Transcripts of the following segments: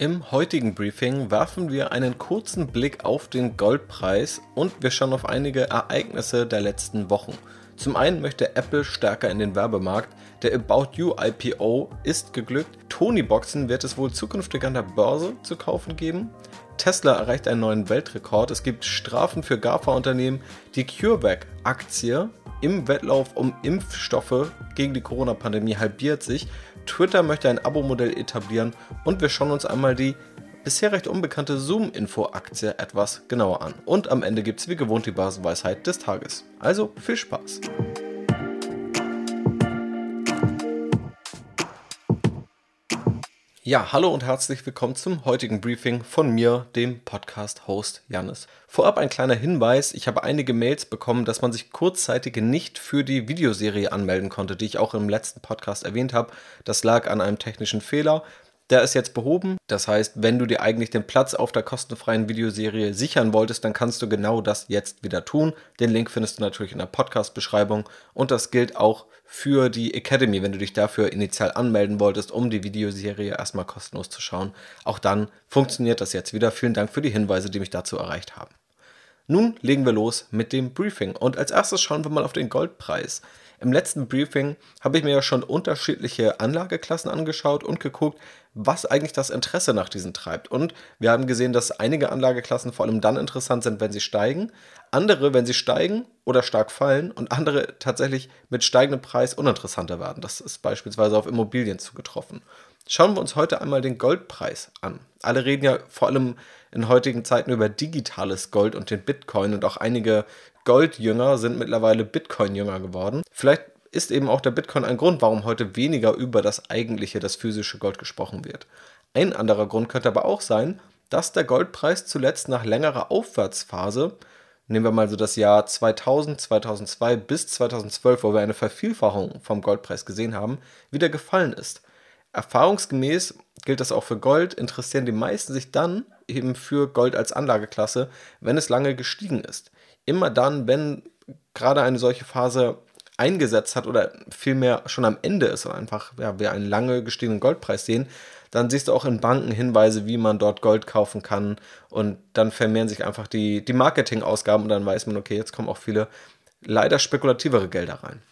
Im heutigen Briefing werfen wir einen kurzen Blick auf den Goldpreis und wir schauen auf einige Ereignisse der letzten Wochen. Zum einen möchte Apple stärker in den Werbemarkt. Der About You IPO ist geglückt. Tony Boxen wird es wohl zukünftig an der Börse zu kaufen geben. Tesla erreicht einen neuen Weltrekord. Es gibt Strafen für GAFA-Unternehmen. Die CureVac-Aktie im Wettlauf um Impfstoffe gegen die Corona-Pandemie halbiert sich. Twitter möchte ein Abo-Modell etablieren und wir schauen uns einmal die bisher recht unbekannte Zoom-Info-Aktie etwas genauer an. Und am Ende gibt es wie gewohnt die Basenweisheit des Tages. Also viel Spaß! Ja, hallo und herzlich willkommen zum heutigen Briefing von mir, dem Podcast-Host Janis. Vorab ein kleiner Hinweis, ich habe einige Mails bekommen, dass man sich kurzzeitig nicht für die Videoserie anmelden konnte, die ich auch im letzten Podcast erwähnt habe. Das lag an einem technischen Fehler. Der ist jetzt behoben. Das heißt, wenn du dir eigentlich den Platz auf der kostenfreien Videoserie sichern wolltest, dann kannst du genau das jetzt wieder tun. Den Link findest du natürlich in der Podcast-Beschreibung. Und das gilt auch für die Academy, wenn du dich dafür initial anmelden wolltest, um die Videoserie erstmal kostenlos zu schauen. Auch dann funktioniert das jetzt wieder. Vielen Dank für die Hinweise, die mich dazu erreicht haben. Nun legen wir los mit dem Briefing. Und als erstes schauen wir mal auf den Goldpreis. Im letzten Briefing habe ich mir ja schon unterschiedliche Anlageklassen angeschaut und geguckt, was eigentlich das Interesse nach diesen treibt. Und wir haben gesehen, dass einige Anlageklassen vor allem dann interessant sind, wenn sie steigen, andere, wenn sie steigen oder stark fallen und andere tatsächlich mit steigendem Preis uninteressanter werden. Das ist beispielsweise auf Immobilien zugetroffen. Schauen wir uns heute einmal den Goldpreis an. Alle reden ja vor allem in heutigen Zeiten über digitales Gold und den Bitcoin und auch einige Goldjünger sind mittlerweile Bitcoin-Jünger geworden. Vielleicht ist eben auch der Bitcoin ein Grund, warum heute weniger über das eigentliche, das physische Gold gesprochen wird. Ein anderer Grund könnte aber auch sein, dass der Goldpreis zuletzt nach längerer Aufwärtsphase, nehmen wir mal so das Jahr 2000, 2002 bis 2012, wo wir eine Vervielfachung vom Goldpreis gesehen haben, wieder gefallen ist. Erfahrungsgemäß gilt das auch für Gold, interessieren die meisten sich dann eben für Gold als Anlageklasse, wenn es lange gestiegen ist. Immer dann, wenn gerade eine solche Phase eingesetzt hat oder vielmehr schon am Ende ist und einfach ja, wir einen lange gestiegenen Goldpreis sehen, dann siehst du auch in Banken Hinweise, wie man dort Gold kaufen kann. Und dann vermehren sich einfach die, die Marketingausgaben und dann weiß man, okay, jetzt kommen auch viele leider spekulativere Gelder rein.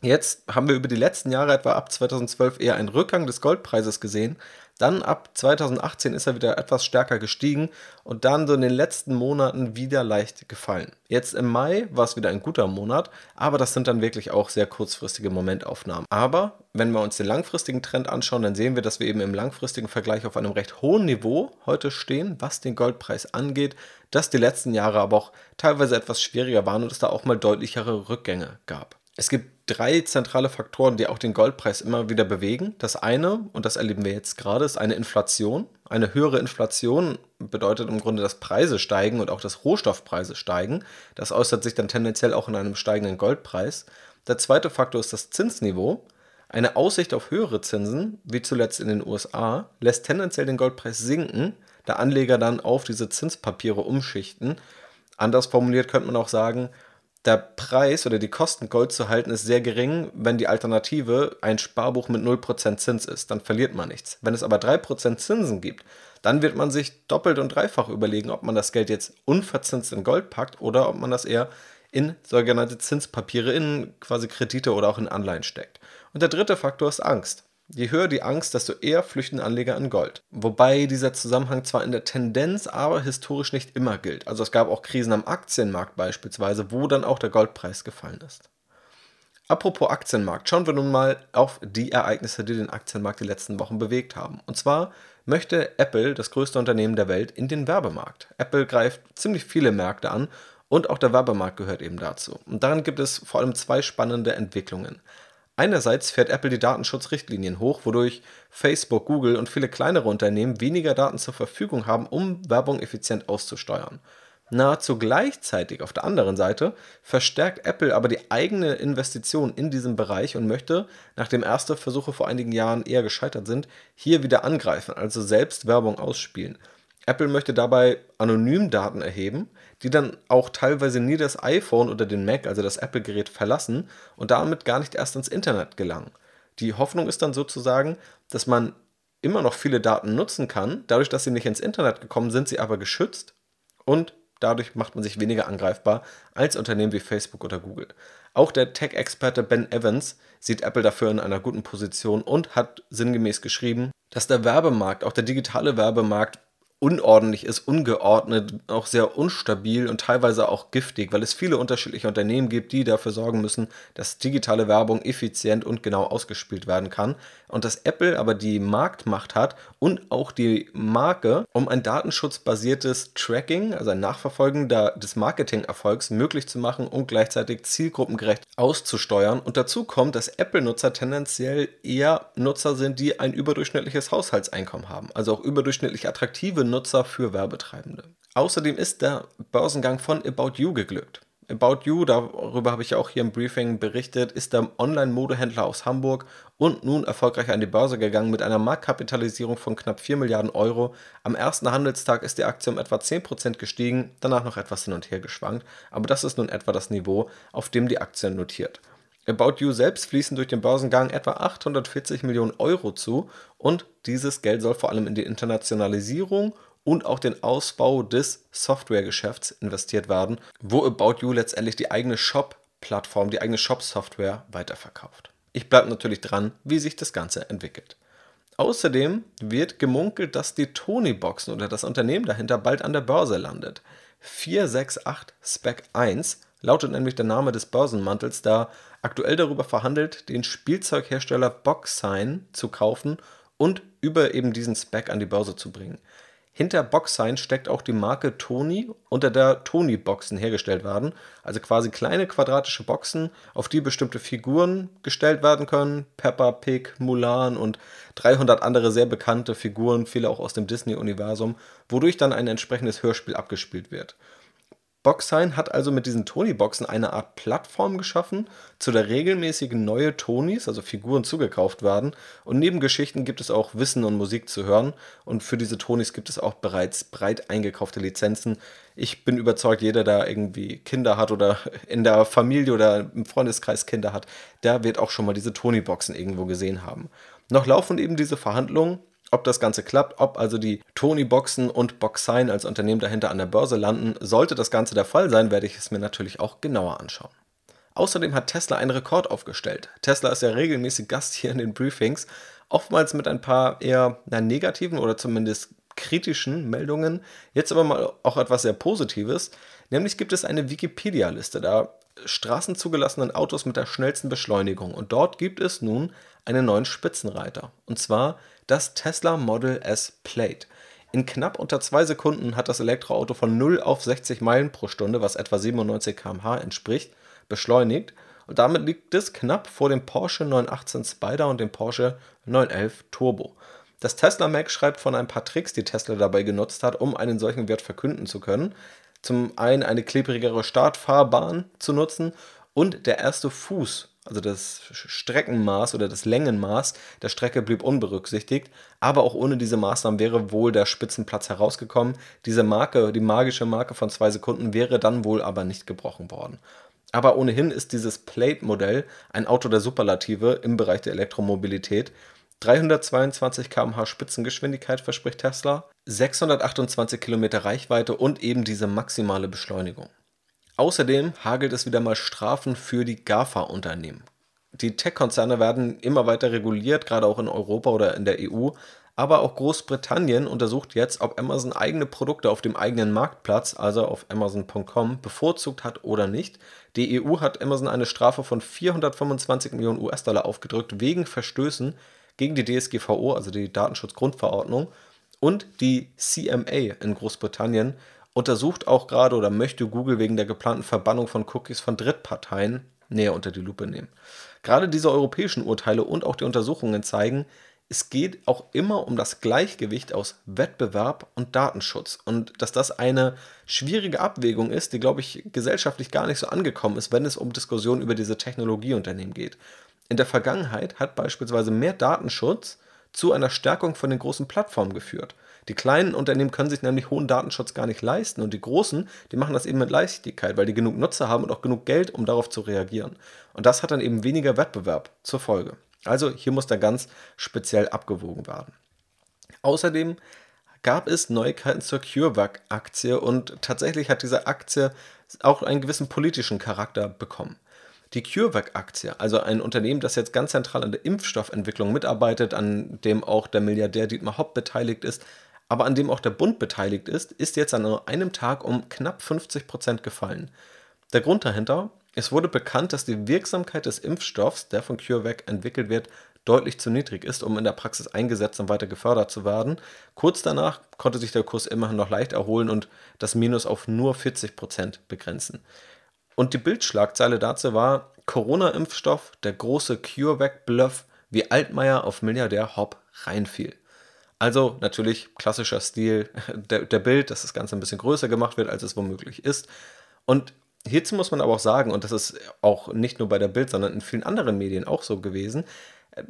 Jetzt haben wir über die letzten Jahre etwa ab 2012 eher einen Rückgang des Goldpreises gesehen. Dann ab 2018 ist er wieder etwas stärker gestiegen und dann so in den letzten Monaten wieder leicht gefallen. Jetzt im Mai war es wieder ein guter Monat, aber das sind dann wirklich auch sehr kurzfristige Momentaufnahmen. Aber wenn wir uns den langfristigen Trend anschauen, dann sehen wir, dass wir eben im langfristigen Vergleich auf einem recht hohen Niveau heute stehen, was den Goldpreis angeht, dass die letzten Jahre aber auch teilweise etwas schwieriger waren und es da auch mal deutlichere Rückgänge gab. Es gibt drei zentrale Faktoren, die auch den Goldpreis immer wieder bewegen. Das eine, und das erleben wir jetzt gerade, ist eine Inflation. Eine höhere Inflation bedeutet im Grunde, dass Preise steigen und auch dass Rohstoffpreise steigen. Das äußert sich dann tendenziell auch in einem steigenden Goldpreis. Der zweite Faktor ist das Zinsniveau. Eine Aussicht auf höhere Zinsen, wie zuletzt in den USA, lässt tendenziell den Goldpreis sinken, da Anleger dann auf diese Zinspapiere umschichten. Anders formuliert könnte man auch sagen, der Preis oder die Kosten, Gold zu halten, ist sehr gering, wenn die Alternative ein Sparbuch mit 0% Zins ist. Dann verliert man nichts. Wenn es aber 3% Zinsen gibt, dann wird man sich doppelt und dreifach überlegen, ob man das Geld jetzt unverzinst in Gold packt oder ob man das eher in sogenannte Zinspapiere, in quasi Kredite oder auch in Anleihen steckt. Und der dritte Faktor ist Angst. Je höher die Angst, desto eher flüchten Anleger in Gold. Wobei dieser Zusammenhang zwar in der Tendenz, aber historisch nicht immer gilt. Also es gab auch Krisen am Aktienmarkt beispielsweise, wo dann auch der Goldpreis gefallen ist. Apropos Aktienmarkt, schauen wir nun mal auf die Ereignisse, die den Aktienmarkt die letzten Wochen bewegt haben. Und zwar möchte Apple, das größte Unternehmen der Welt, in den Werbemarkt. Apple greift ziemlich viele Märkte an und auch der Werbemarkt gehört eben dazu. Und darin gibt es vor allem zwei spannende Entwicklungen. Einerseits fährt Apple die Datenschutzrichtlinien hoch, wodurch Facebook, Google und viele kleinere Unternehmen weniger Daten zur Verfügung haben, um Werbung effizient auszusteuern. Nahezu gleichzeitig auf der anderen Seite verstärkt Apple aber die eigene Investition in diesem Bereich und möchte, nachdem erste Versuche vor einigen Jahren eher gescheitert sind, hier wieder angreifen, also selbst Werbung ausspielen. Apple möchte dabei anonym Daten erheben, die dann auch teilweise nie das iPhone oder den Mac, also das Apple-Gerät, verlassen und damit gar nicht erst ins Internet gelangen. Die Hoffnung ist dann sozusagen, dass man immer noch viele Daten nutzen kann. Dadurch, dass sie nicht ins Internet gekommen sind, sie aber geschützt und dadurch macht man sich weniger angreifbar als Unternehmen wie Facebook oder Google. Auch der Tech-Experte Ben Evans sieht Apple dafür in einer guten Position und hat sinngemäß geschrieben, dass der Werbemarkt, auch der digitale Werbemarkt, unordentlich ist, ungeordnet, auch sehr unstabil und teilweise auch giftig, weil es viele unterschiedliche Unternehmen gibt, die dafür sorgen müssen, dass digitale Werbung effizient und genau ausgespielt werden kann. Und dass Apple aber die Marktmacht hat und auch die Marke, um ein datenschutzbasiertes Tracking, also ein Nachverfolgen des Marketingerfolgs möglich zu machen und gleichzeitig zielgruppengerecht auszusteuern. Und dazu kommt, dass Apple-Nutzer tendenziell eher Nutzer sind, die ein überdurchschnittliches Haushaltseinkommen haben, also auch überdurchschnittlich attraktive Nutzer für Werbetreibende. Außerdem ist der Börsengang von About You geglückt. About You, darüber habe ich ja auch hier im Briefing berichtet, ist der Online-Modehändler aus Hamburg und nun erfolgreich an die Börse gegangen mit einer Marktkapitalisierung von knapp 4 Milliarden Euro. Am ersten Handelstag ist die Aktie um etwa 10% gestiegen, danach noch etwas hin und her geschwankt, aber das ist nun etwa das Niveau, auf dem die Aktie notiert. About You selbst fließen durch den Börsengang etwa 840 Millionen Euro zu und dieses Geld soll vor allem in die Internationalisierung und auch den Ausbau des Softwaregeschäfts investiert werden, wo About You letztendlich die eigene Shop-Plattform, die eigene Shop-Software weiterverkauft. Ich bleibe natürlich dran, wie sich das Ganze entwickelt. Außerdem wird gemunkelt, dass die Tony-Boxen oder das Unternehmen dahinter bald an der Börse landet. 468 Spec 1 lautet nämlich der Name des Börsenmantels, da aktuell darüber verhandelt, den Spielzeughersteller Boxsign zu kaufen und über eben diesen Spec an die Börse zu bringen. Hinter Boxsign steckt auch die Marke Tony, unter der Tony-Boxen hergestellt werden. Also quasi kleine quadratische Boxen, auf die bestimmte Figuren gestellt werden können. Peppa Pig, Mulan und 300 andere sehr bekannte Figuren, viele auch aus dem Disney-Universum, wodurch dann ein entsprechendes Hörspiel abgespielt wird. Boxsign hat also mit diesen Tony-Boxen eine Art Plattform geschaffen, zu der regelmäßigen neue Tonys, also Figuren, zugekauft werden. Und neben Geschichten gibt es auch Wissen und Musik zu hören. Und für diese Tonys gibt es auch bereits breit eingekaufte Lizenzen. Ich bin überzeugt, jeder, der irgendwie Kinder hat oder in der Familie oder im Freundeskreis Kinder hat, der wird auch schon mal diese Tony-Boxen irgendwo gesehen haben. Noch laufen eben diese Verhandlungen ob das Ganze klappt, ob also die Tony-Boxen und Boxsign als Unternehmen dahinter an der Börse landen, sollte das Ganze der Fall sein, werde ich es mir natürlich auch genauer anschauen. Außerdem hat Tesla einen Rekord aufgestellt. Tesla ist ja regelmäßig Gast hier in den Briefings, oftmals mit ein paar eher na, negativen oder zumindest kritischen Meldungen. Jetzt aber mal auch etwas sehr Positives, nämlich gibt es eine Wikipedia-Liste der straßenzugelassenen Autos mit der schnellsten Beschleunigung und dort gibt es nun einen neuen Spitzenreiter und zwar das Tesla Model S Plate. In knapp unter zwei Sekunden hat das Elektroauto von 0 auf 60 Meilen pro Stunde, was etwa 97 km/h entspricht, beschleunigt und damit liegt es knapp vor dem Porsche 918 Spider und dem Porsche 911 Turbo. Das Tesla Mac schreibt von ein paar Tricks, die Tesla dabei genutzt hat, um einen solchen Wert verkünden zu können. Zum einen eine klebrigere Startfahrbahn zu nutzen und der erste Fuß also das Streckenmaß oder das Längenmaß der Strecke blieb unberücksichtigt, aber auch ohne diese Maßnahmen wäre wohl der Spitzenplatz herausgekommen. Diese Marke, die magische Marke von zwei Sekunden, wäre dann wohl aber nicht gebrochen worden. Aber ohnehin ist dieses Plate-Modell ein Auto der Superlative im Bereich der Elektromobilität. 322 km/h Spitzengeschwindigkeit verspricht Tesla, 628 Kilometer Reichweite und eben diese maximale Beschleunigung. Außerdem hagelt es wieder mal Strafen für die GAFA-Unternehmen. Die Tech-Konzerne werden immer weiter reguliert, gerade auch in Europa oder in der EU. Aber auch Großbritannien untersucht jetzt, ob Amazon eigene Produkte auf dem eigenen Marktplatz, also auf Amazon.com, bevorzugt hat oder nicht. Die EU hat Amazon eine Strafe von 425 Millionen US-Dollar aufgedrückt wegen Verstößen gegen die DSGVO, also die Datenschutzgrundverordnung. Und die CMA in Großbritannien untersucht auch gerade oder möchte Google wegen der geplanten Verbannung von Cookies von Drittparteien näher unter die Lupe nehmen. Gerade diese europäischen Urteile und auch die Untersuchungen zeigen, es geht auch immer um das Gleichgewicht aus Wettbewerb und Datenschutz und dass das eine schwierige Abwägung ist, die, glaube ich, gesellschaftlich gar nicht so angekommen ist, wenn es um Diskussionen über diese Technologieunternehmen geht. In der Vergangenheit hat beispielsweise mehr Datenschutz zu einer Stärkung von den großen Plattformen geführt. Die kleinen Unternehmen können sich nämlich hohen Datenschutz gar nicht leisten und die großen, die machen das eben mit Leichtigkeit, weil die genug Nutzer haben und auch genug Geld, um darauf zu reagieren. Und das hat dann eben weniger Wettbewerb zur Folge. Also hier muss da ganz speziell abgewogen werden. Außerdem gab es Neuigkeiten zur CureVac-Aktie und tatsächlich hat diese Aktie auch einen gewissen politischen Charakter bekommen. Die CureVac-Aktie, also ein Unternehmen, das jetzt ganz zentral an der Impfstoffentwicklung mitarbeitet, an dem auch der Milliardär Dietmar Hopp beteiligt ist, aber an dem auch der Bund beteiligt ist, ist jetzt an einem Tag um knapp 50 Prozent gefallen. Der Grund dahinter, es wurde bekannt, dass die Wirksamkeit des Impfstoffs, der von CureVac entwickelt wird, deutlich zu niedrig ist, um in der Praxis eingesetzt und weiter gefördert zu werden. Kurz danach konnte sich der Kurs immerhin noch leicht erholen und das Minus auf nur 40 Prozent begrenzen. Und die Bildschlagzeile dazu war Corona-Impfstoff, der große CureVac-Bluff, wie Altmaier auf Milliardär Hopp reinfiel. Also natürlich klassischer Stil der, der Bild, dass das Ganze ein bisschen größer gemacht wird, als es womöglich ist. Und hierzu muss man aber auch sagen, und das ist auch nicht nur bei der Bild, sondern in vielen anderen Medien auch so gewesen,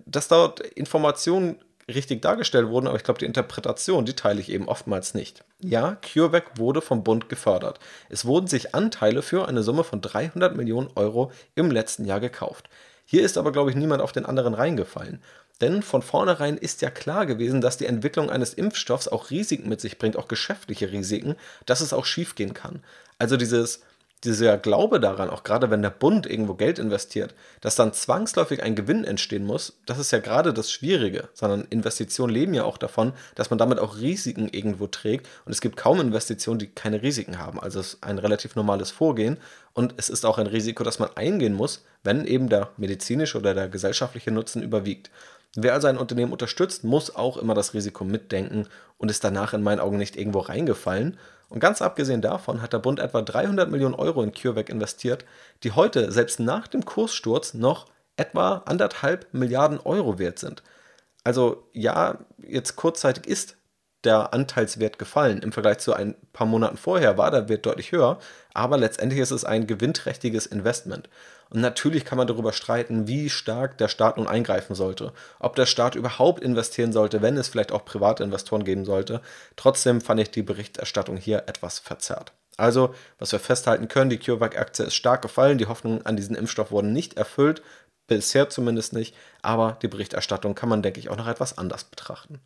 dass dort Informationen richtig dargestellt wurden, aber ich glaube, die Interpretation, die teile ich eben oftmals nicht. Ja, CureVac wurde vom Bund gefördert. Es wurden sich Anteile für eine Summe von 300 Millionen Euro im letzten Jahr gekauft. Hier ist aber, glaube ich, niemand auf den anderen reingefallen. Denn von vornherein ist ja klar gewesen, dass die Entwicklung eines Impfstoffs auch Risiken mit sich bringt, auch geschäftliche Risiken, dass es auch schiefgehen kann. Also dieses dieser Glaube daran, auch gerade wenn der Bund irgendwo Geld investiert, dass dann zwangsläufig ein Gewinn entstehen muss, das ist ja gerade das Schwierige, sondern Investitionen leben ja auch davon, dass man damit auch Risiken irgendwo trägt und es gibt kaum Investitionen, die keine Risiken haben. Also es ist ein relativ normales Vorgehen und es ist auch ein Risiko, das man eingehen muss, wenn eben der medizinische oder der gesellschaftliche Nutzen überwiegt. Wer also ein Unternehmen unterstützt, muss auch immer das Risiko mitdenken und ist danach in meinen Augen nicht irgendwo reingefallen und ganz abgesehen davon hat der Bund etwa 300 Millionen Euro in CureVac investiert, die heute selbst nach dem Kurssturz noch etwa anderthalb Milliarden Euro wert sind. Also ja, jetzt kurzzeitig ist der Anteilswert gefallen. Im Vergleich zu ein paar Monaten vorher war der Wert deutlich höher, aber letztendlich ist es ein gewinnträchtiges Investment. Und natürlich kann man darüber streiten, wie stark der Staat nun eingreifen sollte. Ob der Staat überhaupt investieren sollte, wenn es vielleicht auch private Investoren geben sollte. Trotzdem fand ich die Berichterstattung hier etwas verzerrt. Also, was wir festhalten können, die CureVac-Aktie ist stark gefallen, die Hoffnungen an diesen Impfstoff wurden nicht erfüllt, bisher zumindest nicht, aber die Berichterstattung kann man, denke ich, auch noch etwas anders betrachten.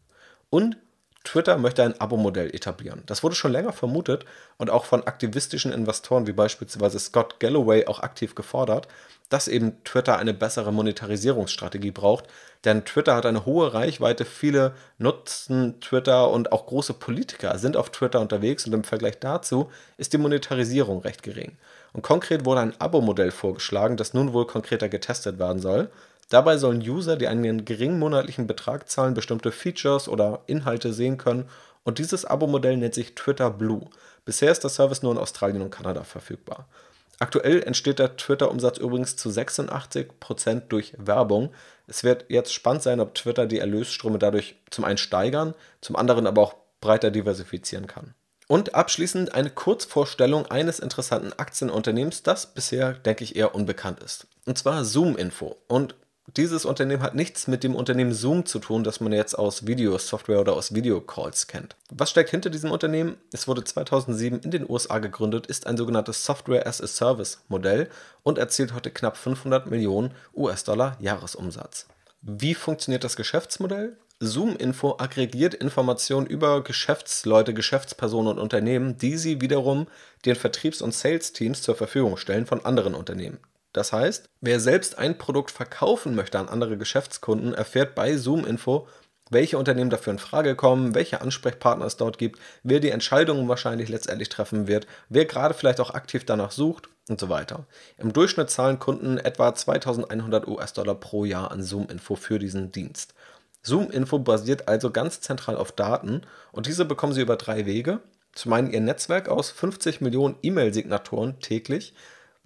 Und Twitter möchte ein Abo-Modell etablieren. Das wurde schon länger vermutet und auch von aktivistischen Investoren wie beispielsweise Scott Galloway auch aktiv gefordert, dass eben Twitter eine bessere Monetarisierungsstrategie braucht, denn Twitter hat eine hohe Reichweite, viele nutzen Twitter und auch große Politiker sind auf Twitter unterwegs und im Vergleich dazu ist die Monetarisierung recht gering. Und konkret wurde ein Abo-Modell vorgeschlagen, das nun wohl konkreter getestet werden soll. Dabei sollen User, die einen geringen monatlichen Betrag zahlen, bestimmte Features oder Inhalte sehen können und dieses Abo-Modell nennt sich Twitter Blue. Bisher ist der Service nur in Australien und Kanada verfügbar. Aktuell entsteht der Twitter-Umsatz übrigens zu 86% durch Werbung. Es wird jetzt spannend sein, ob Twitter die Erlösströme dadurch zum einen steigern, zum anderen aber auch breiter diversifizieren kann. Und abschließend eine Kurzvorstellung eines interessanten Aktienunternehmens, das bisher, denke ich, eher unbekannt ist. Und zwar Zoom Info. Und dieses Unternehmen hat nichts mit dem Unternehmen Zoom zu tun, das man jetzt aus Videosoftware oder aus Videocalls kennt. Was steckt hinter diesem Unternehmen? Es wurde 2007 in den USA gegründet, ist ein sogenanntes Software as a Service Modell und erzielt heute knapp 500 Millionen US-Dollar Jahresumsatz. Wie funktioniert das Geschäftsmodell? Zoom Info aggregiert Informationen über Geschäftsleute, Geschäftspersonen und Unternehmen, die sie wiederum den Vertriebs- und Sales-Teams zur Verfügung stellen von anderen Unternehmen. Das heißt, wer selbst ein Produkt verkaufen möchte an andere Geschäftskunden, erfährt bei Zoom Info, welche Unternehmen dafür in Frage kommen, welche Ansprechpartner es dort gibt, wer die Entscheidungen wahrscheinlich letztendlich treffen wird, wer gerade vielleicht auch aktiv danach sucht und so weiter. Im Durchschnitt zahlen Kunden etwa 2100 US-Dollar pro Jahr an Zoom Info für diesen Dienst. Zoom Info basiert also ganz zentral auf Daten und diese bekommen Sie über drei Wege. Zum einen Ihr Netzwerk aus 50 Millionen E-Mail-Signaturen täglich,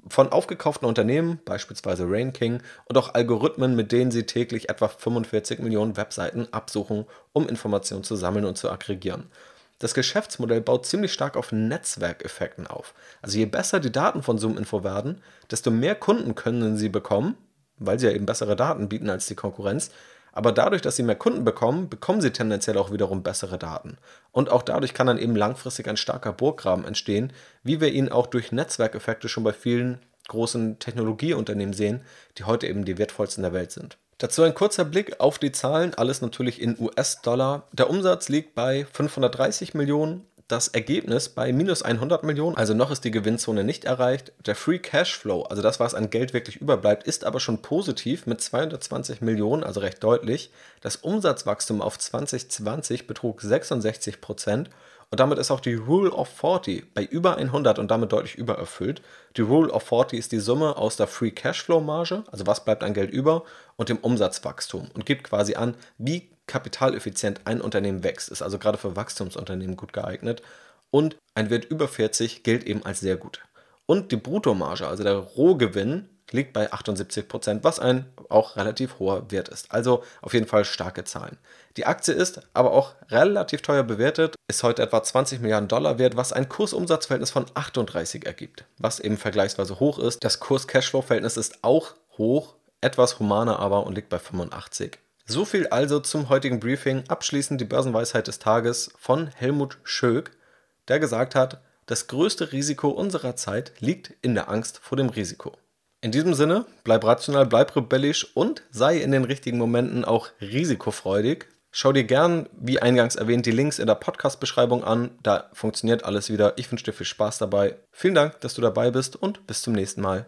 von aufgekauften Unternehmen, beispielsweise Rainking, und auch Algorithmen, mit denen sie täglich etwa 45 Millionen Webseiten absuchen, um Informationen zu sammeln und zu aggregieren. Das Geschäftsmodell baut ziemlich stark auf Netzwerkeffekten auf. Also je besser die Daten von ZoomInfo werden, desto mehr Kunden können sie bekommen, weil sie ja eben bessere Daten bieten als die Konkurrenz, aber dadurch, dass sie mehr Kunden bekommen, bekommen sie tendenziell auch wiederum bessere Daten. Und auch dadurch kann dann eben langfristig ein starker Burggraben entstehen, wie wir ihn auch durch Netzwerkeffekte schon bei vielen großen Technologieunternehmen sehen, die heute eben die wertvollsten der Welt sind. Dazu ein kurzer Blick auf die Zahlen, alles natürlich in US-Dollar. Der Umsatz liegt bei 530 Millionen, das Ergebnis bei minus 100 Millionen, also noch ist die Gewinnzone nicht erreicht. Der Free Cashflow, also das, was an Geld wirklich überbleibt, ist aber schon positiv mit 220 Millionen, also recht deutlich. Das Umsatzwachstum auf 2020 betrug 66 Prozent und damit ist auch die Rule of 40 bei über 100 und damit deutlich übererfüllt. Die Rule of 40 ist die Summe aus der Free Cashflow Marge, also was bleibt an Geld über, und dem Umsatzwachstum und gibt quasi an, wie kapitaleffizient ein Unternehmen wächst. Ist also gerade für Wachstumsunternehmen gut geeignet. Und ein Wert über 40 gilt eben als sehr gut. Und die Bruttomarge, also der Rohgewinn, liegt bei 78 Prozent, was ein auch relativ hoher Wert ist. Also auf jeden Fall starke Zahlen. Die Aktie ist aber auch relativ teuer bewertet, ist heute etwa 20 Milliarden Dollar wert, was ein Kursumsatzverhältnis von 38 ergibt, was eben vergleichsweise hoch ist. Das Kurs-Cashflow-Verhältnis ist auch hoch, etwas humaner aber und liegt bei 85. So viel also zum heutigen Briefing. Abschließend die Börsenweisheit des Tages von Helmut Schöck, der gesagt hat, das größte Risiko unserer Zeit liegt in der Angst vor dem Risiko. In diesem Sinne, bleib rational, bleib rebellisch und sei in den richtigen Momenten auch risikofreudig. Schau dir gern, wie eingangs erwähnt, die Links in der Podcast-Beschreibung an. Da funktioniert alles wieder. Ich wünsche dir viel Spaß dabei. Vielen Dank, dass du dabei bist und bis zum nächsten Mal.